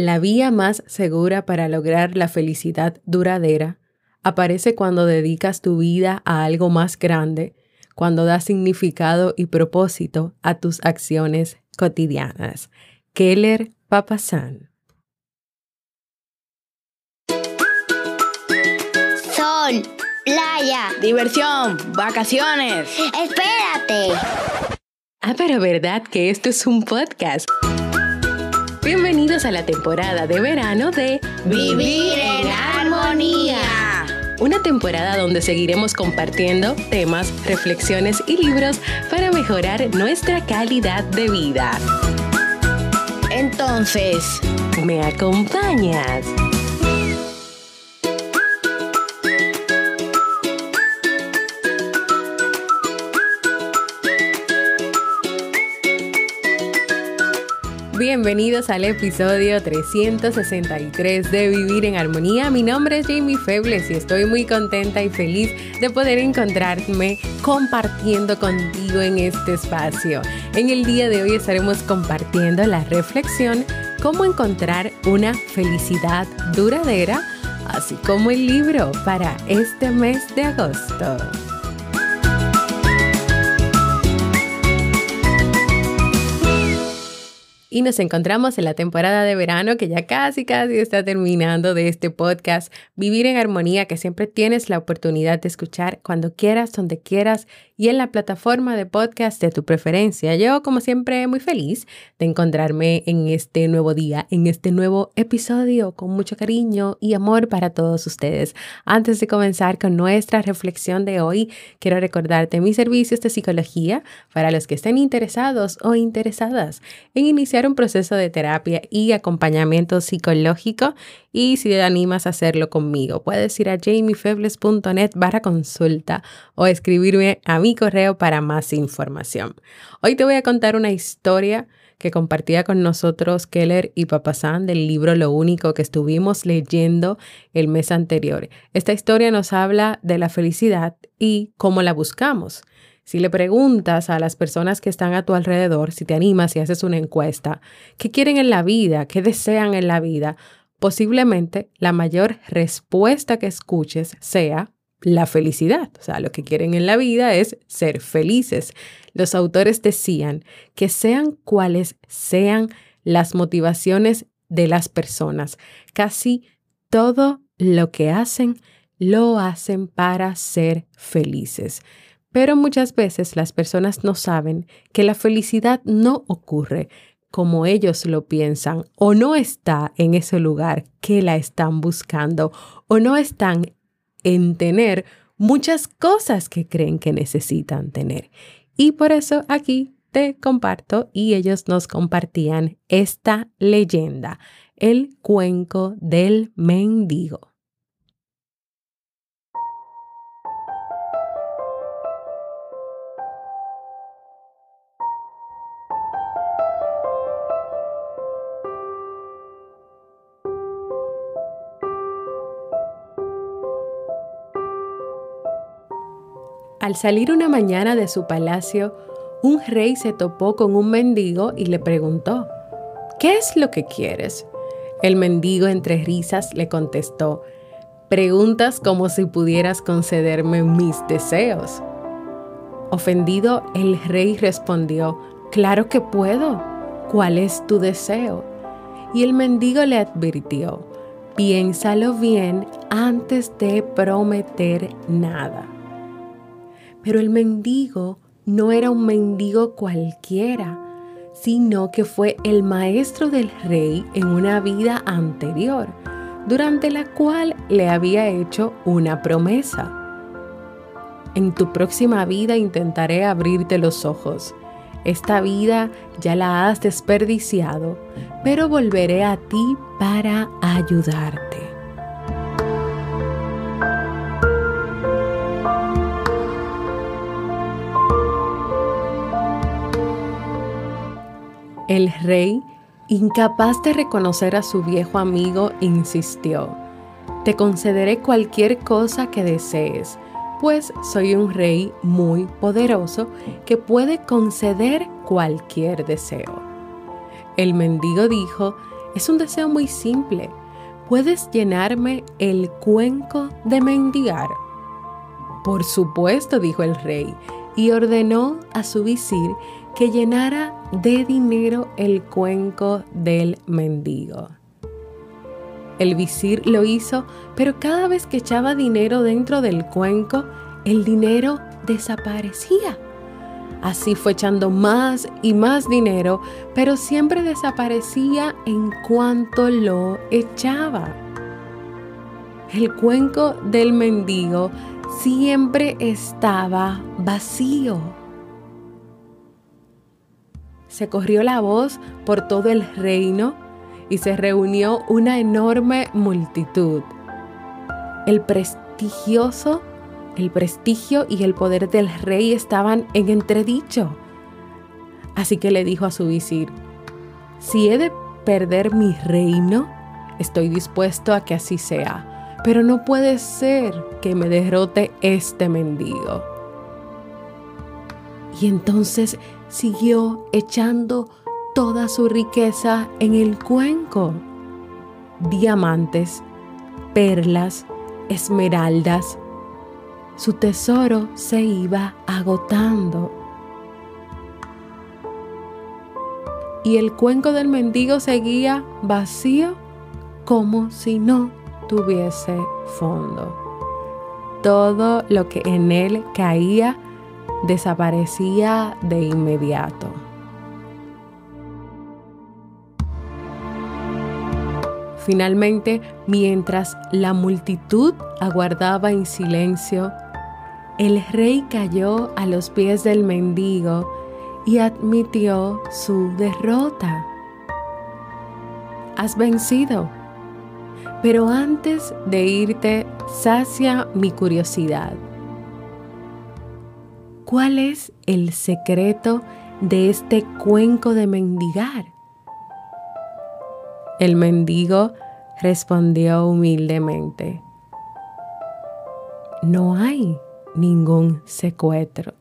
La vía más segura para lograr la felicidad duradera aparece cuando dedicas tu vida a algo más grande, cuando das significado y propósito a tus acciones cotidianas. Keller Papasan. Sol, playa, diversión, vacaciones. Espérate. Ah, pero verdad que esto es un podcast. A la temporada de verano de Vivir en Armonía. Una temporada donde seguiremos compartiendo temas, reflexiones y libros para mejorar nuestra calidad de vida. Entonces, ¿me acompañas? Bienvenidos al episodio 363 de Vivir en Armonía. Mi nombre es Jamie Febles y estoy muy contenta y feliz de poder encontrarme compartiendo contigo en este espacio. En el día de hoy estaremos compartiendo la reflexión cómo encontrar una felicidad duradera, así como el libro para este mes de agosto. Y nos encontramos en la temporada de verano que ya casi, casi está terminando de este podcast, Vivir en Armonía, que siempre tienes la oportunidad de escuchar cuando quieras, donde quieras y en la plataforma de podcast de tu preferencia. Yo, como siempre, muy feliz de encontrarme en este nuevo día, en este nuevo episodio, con mucho cariño y amor para todos ustedes. Antes de comenzar con nuestra reflexión de hoy, quiero recordarte mis servicios de psicología para los que estén interesados o interesadas en iniciar un proceso de terapia y acompañamiento psicológico y si te animas a hacerlo conmigo, puedes ir a jamiefebles.net barra consulta o escribirme a mi correo para más información. Hoy te voy a contar una historia que compartía con nosotros Keller y Papasán del libro Lo único que estuvimos leyendo el mes anterior. Esta historia nos habla de la felicidad y cómo la buscamos. Si le preguntas a las personas que están a tu alrededor, si te animas y haces una encuesta, ¿qué quieren en la vida? ¿Qué desean en la vida? Posiblemente la mayor respuesta que escuches sea la felicidad. O sea, lo que quieren en la vida es ser felices. Los autores decían que sean cuales sean las motivaciones de las personas, casi todo lo que hacen lo hacen para ser felices. Pero muchas veces las personas no saben que la felicidad no ocurre como ellos lo piensan o no está en ese lugar que la están buscando o no están en tener muchas cosas que creen que necesitan tener. Y por eso aquí te comparto y ellos nos compartían esta leyenda, el cuenco del mendigo. Al salir una mañana de su palacio, un rey se topó con un mendigo y le preguntó, ¿qué es lo que quieres? El mendigo entre risas le contestó, preguntas como si pudieras concederme mis deseos. Ofendido, el rey respondió, claro que puedo. ¿Cuál es tu deseo? Y el mendigo le advirtió, piénsalo bien antes de prometer nada. Pero el mendigo no era un mendigo cualquiera, sino que fue el maestro del rey en una vida anterior, durante la cual le había hecho una promesa. En tu próxima vida intentaré abrirte los ojos. Esta vida ya la has desperdiciado, pero volveré a ti para ayudarte. El rey, incapaz de reconocer a su viejo amigo, insistió, Te concederé cualquier cosa que desees, pues soy un rey muy poderoso que puede conceder cualquier deseo. El mendigo dijo, Es un deseo muy simple. ¿Puedes llenarme el cuenco de mendigar? Por supuesto, dijo el rey, y ordenó a su visir que llenara de dinero el cuenco del mendigo. El visir lo hizo, pero cada vez que echaba dinero dentro del cuenco, el dinero desaparecía. Así fue echando más y más dinero, pero siempre desaparecía en cuanto lo echaba. El cuenco del mendigo siempre estaba vacío. Se corrió la voz por todo el reino y se reunió una enorme multitud. El prestigioso, el prestigio y el poder del rey estaban en entredicho. Así que le dijo a su visir, si he de perder mi reino, estoy dispuesto a que así sea, pero no puede ser que me derrote este mendigo. Y entonces siguió echando toda su riqueza en el cuenco. Diamantes, perlas, esmeraldas. Su tesoro se iba agotando. Y el cuenco del mendigo seguía vacío como si no tuviese fondo. Todo lo que en él caía desaparecía de inmediato. Finalmente, mientras la multitud aguardaba en silencio, el rey cayó a los pies del mendigo y admitió su derrota. Has vencido, pero antes de irte, sacia mi curiosidad. ¿Cuál es el secreto de este cuenco de mendigar? El mendigo respondió humildemente, no hay ningún secreto.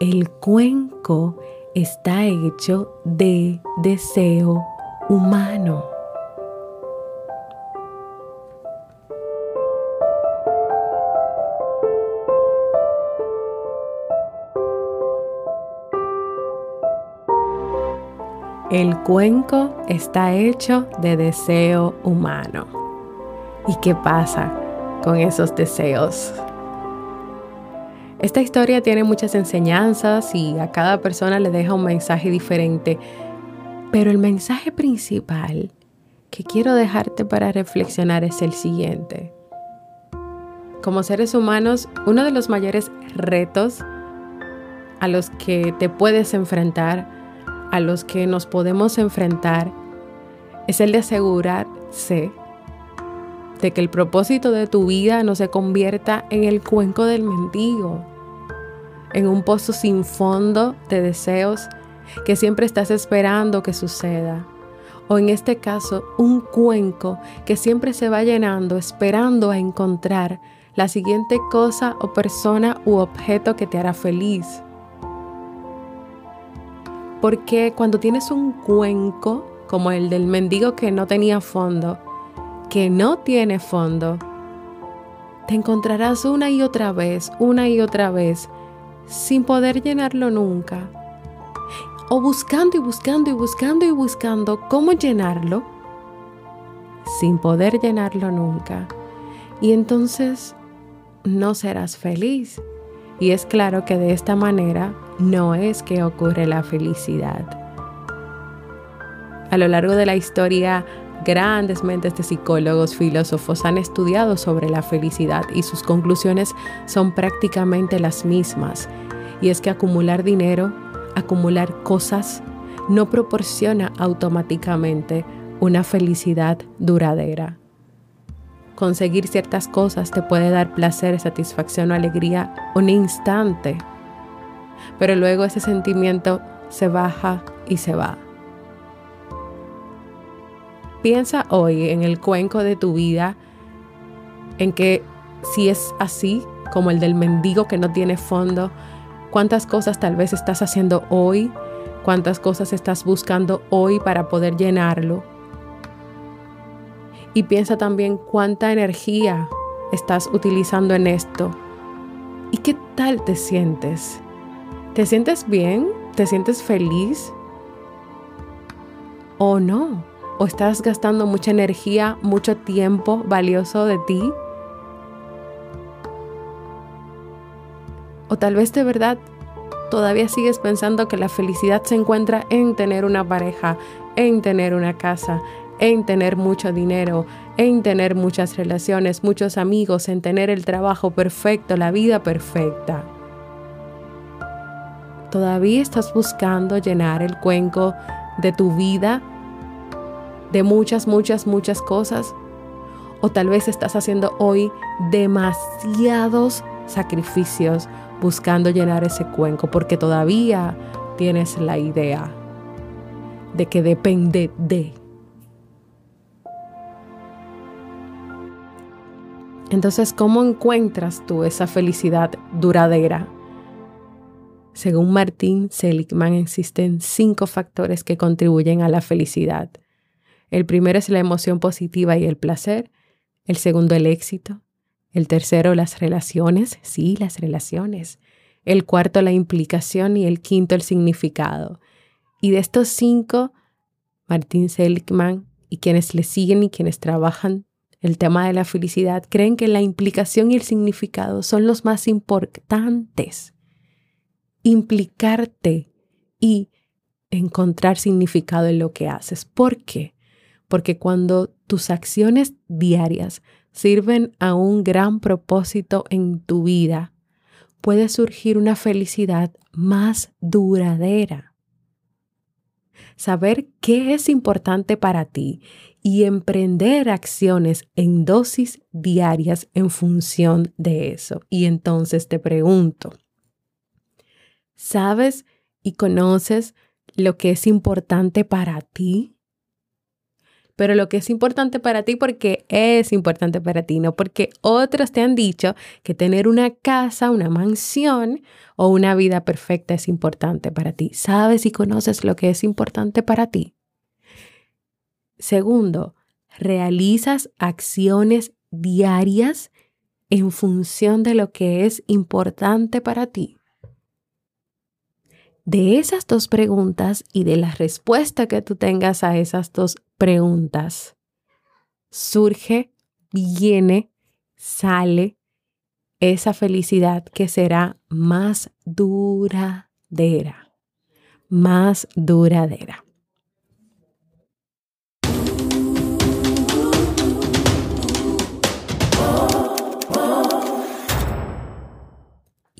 El cuenco está hecho de deseo humano. El cuenco está hecho de deseo humano. ¿Y qué pasa con esos deseos? Esta historia tiene muchas enseñanzas y a cada persona le deja un mensaje diferente, pero el mensaje principal que quiero dejarte para reflexionar es el siguiente. Como seres humanos, uno de los mayores retos a los que te puedes enfrentar a los que nos podemos enfrentar es el de asegurarse de que el propósito de tu vida no se convierta en el cuenco del mendigo, en un pozo sin fondo de deseos que siempre estás esperando que suceda, o en este caso un cuenco que siempre se va llenando esperando a encontrar la siguiente cosa o persona u objeto que te hará feliz porque cuando tienes un cuenco como el del mendigo que no tenía fondo, que no tiene fondo, te encontrarás una y otra vez, una y otra vez, sin poder llenarlo nunca. O buscando y buscando y buscando y buscando cómo llenarlo, sin poder llenarlo nunca. Y entonces no serás feliz. Y es claro que de esta manera no es que ocurre la felicidad. A lo largo de la historia, grandes mentes de psicólogos, filósofos han estudiado sobre la felicidad y sus conclusiones son prácticamente las mismas. Y es que acumular dinero, acumular cosas, no proporciona automáticamente una felicidad duradera. Conseguir ciertas cosas te puede dar placer, satisfacción o alegría un instante, pero luego ese sentimiento se baja y se va. Piensa hoy en el cuenco de tu vida, en que si es así, como el del mendigo que no tiene fondo, cuántas cosas tal vez estás haciendo hoy cuántas cosas estás buscando hoy para poder llenarlo. Y piensa también cuánta energía estás utilizando en esto. ¿Y qué tal te sientes? ¿Te sientes bien? ¿Te sientes feliz? ¿O no? ¿O estás gastando mucha energía, mucho tiempo valioso de ti? ¿O tal vez de verdad todavía sigues pensando que la felicidad se encuentra en tener una pareja, en tener una casa, en tener mucho dinero, en tener muchas relaciones, muchos amigos, en tener el trabajo perfecto, la vida perfecta. Todavía estás buscando llenar el cuenco de tu vida de muchas, muchas, muchas cosas. O tal vez estás haciendo hoy demasiados sacrificios buscando llenar ese cuenco porque todavía tienes la idea de que depende de. Entonces, ¿cómo encuentras tú esa felicidad duradera? Según Martín Seligman, existen cinco factores que contribuyen a la felicidad. El primero es la emoción positiva y el placer. El segundo, el éxito. El tercero, las relaciones. Sí, las relaciones. El cuarto, la implicación. Y el quinto, el significado. Y de estos cinco, Martín Seligman y quienes le siguen y quienes trabajan el tema de la felicidad creen que la implicación y el significado son los más importantes. Implicarte y encontrar significado en lo que haces. ¿Por qué? Porque cuando tus acciones diarias sirven a un gran propósito en tu vida, puede surgir una felicidad más duradera. Saber qué es importante para ti y emprender acciones en dosis diarias en función de eso. Y entonces te pregunto, ¿sabes y conoces lo que es importante para ti? Pero lo que es importante para ti porque es importante para ti, no porque otros te han dicho que tener una casa, una mansión o una vida perfecta es importante para ti. ¿Sabes y conoces lo que es importante para ti? Segundo, realizas acciones diarias en función de lo que es importante para ti. De esas dos preguntas y de la respuesta que tú tengas a esas dos preguntas, surge, viene, sale esa felicidad que será más duradera, más duradera.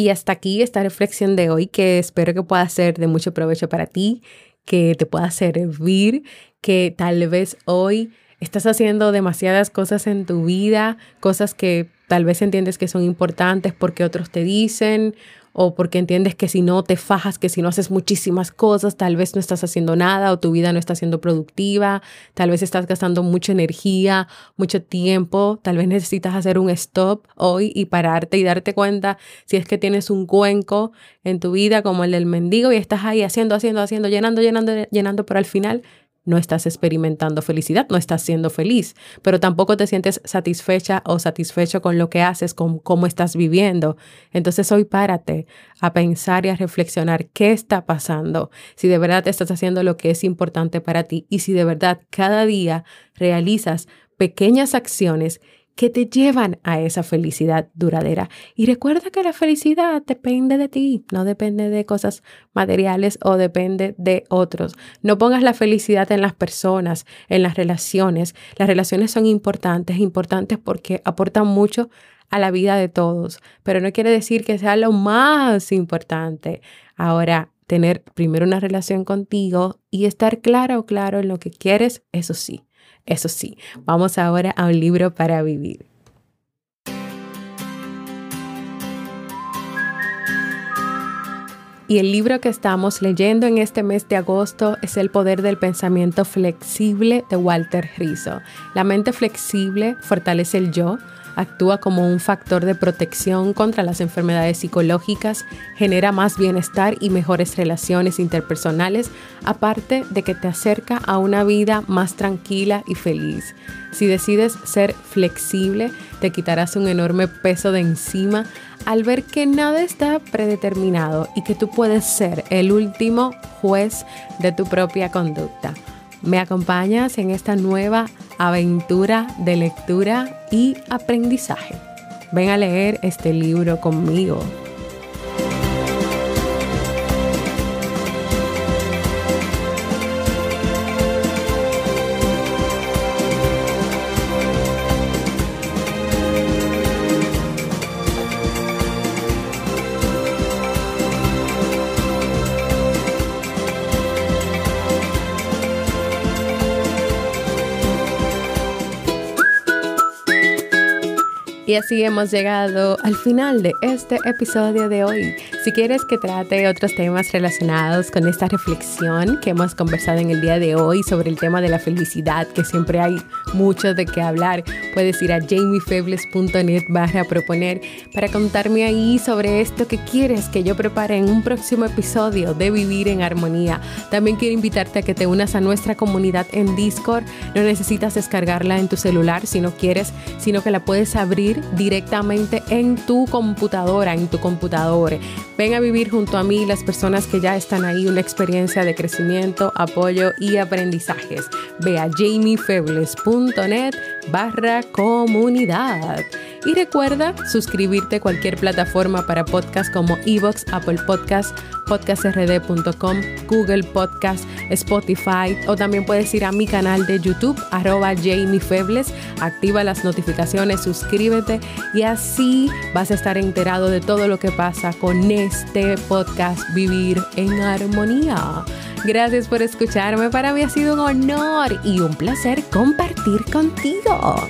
Y hasta aquí esta reflexión de hoy que espero que pueda ser de mucho provecho para ti, que te pueda servir, que tal vez hoy estás haciendo demasiadas cosas en tu vida, cosas que tal vez entiendes que son importantes porque otros te dicen o porque entiendes que si no te fajas, que si no haces muchísimas cosas, tal vez no estás haciendo nada o tu vida no está siendo productiva, tal vez estás gastando mucha energía, mucho tiempo, tal vez necesitas hacer un stop hoy y pararte y darte cuenta si es que tienes un cuenco en tu vida como el del mendigo y estás ahí haciendo, haciendo, haciendo, llenando, llenando, llenando, pero al final no estás experimentando felicidad, no estás siendo feliz, pero tampoco te sientes satisfecha o satisfecho con lo que haces, con cómo estás viviendo. Entonces hoy párate a pensar y a reflexionar qué está pasando, si de verdad estás haciendo lo que es importante para ti y si de verdad cada día realizas pequeñas acciones que te llevan a esa felicidad duradera. Y recuerda que la felicidad depende de ti, no depende de cosas materiales o depende de otros. No pongas la felicidad en las personas, en las relaciones. Las relaciones son importantes, importantes porque aportan mucho a la vida de todos, pero no quiere decir que sea lo más importante. Ahora, tener primero una relación contigo y estar claro o claro en lo que quieres, eso sí, eso sí, vamos ahora a un libro para vivir. Y el libro que estamos leyendo en este mes de agosto es El poder del pensamiento flexible de Walter Rizzo. La mente flexible fortalece el yo, actúa como un factor de protección contra las enfermedades psicológicas, genera más bienestar y mejores relaciones interpersonales, aparte de que te acerca a una vida más tranquila y feliz. Si decides ser flexible, te quitarás un enorme peso de encima al ver que nada está predeterminado y que tú puedes ser el último juez de tu propia conducta. ¿Me acompañas en esta nueva aventura de lectura y aprendizaje? Ven a leer este libro conmigo. Y así hemos llegado al final de este episodio de hoy. Si quieres que trate otros temas relacionados con esta reflexión que hemos conversado en el día de hoy sobre el tema de la felicidad, que siempre hay mucho de qué hablar, puedes ir a jamiefebles.net barra proponer para contarme ahí sobre esto que quieres que yo prepare en un próximo episodio de Vivir en Armonía. También quiero invitarte a que te unas a nuestra comunidad en Discord. No necesitas descargarla en tu celular si no quieres, sino que la puedes abrir directamente en tu computadora, en tu computador. Ven a vivir junto a mí las personas que ya están ahí, una experiencia de crecimiento, apoyo y aprendizajes. Ve a jamiefebles.net barra comunidad. Y recuerda suscribirte a cualquier plataforma para podcast como Evox, Apple Podcast, podcastrd.com, Google Podcast, Spotify o también puedes ir a mi canal de YouTube, arroba Jamie Febles, activa las notificaciones, suscríbete y así vas a estar enterado de todo lo que pasa con este podcast Vivir en Armonía. Gracias por escucharme, para mí ha sido un honor y un placer compartir contigo.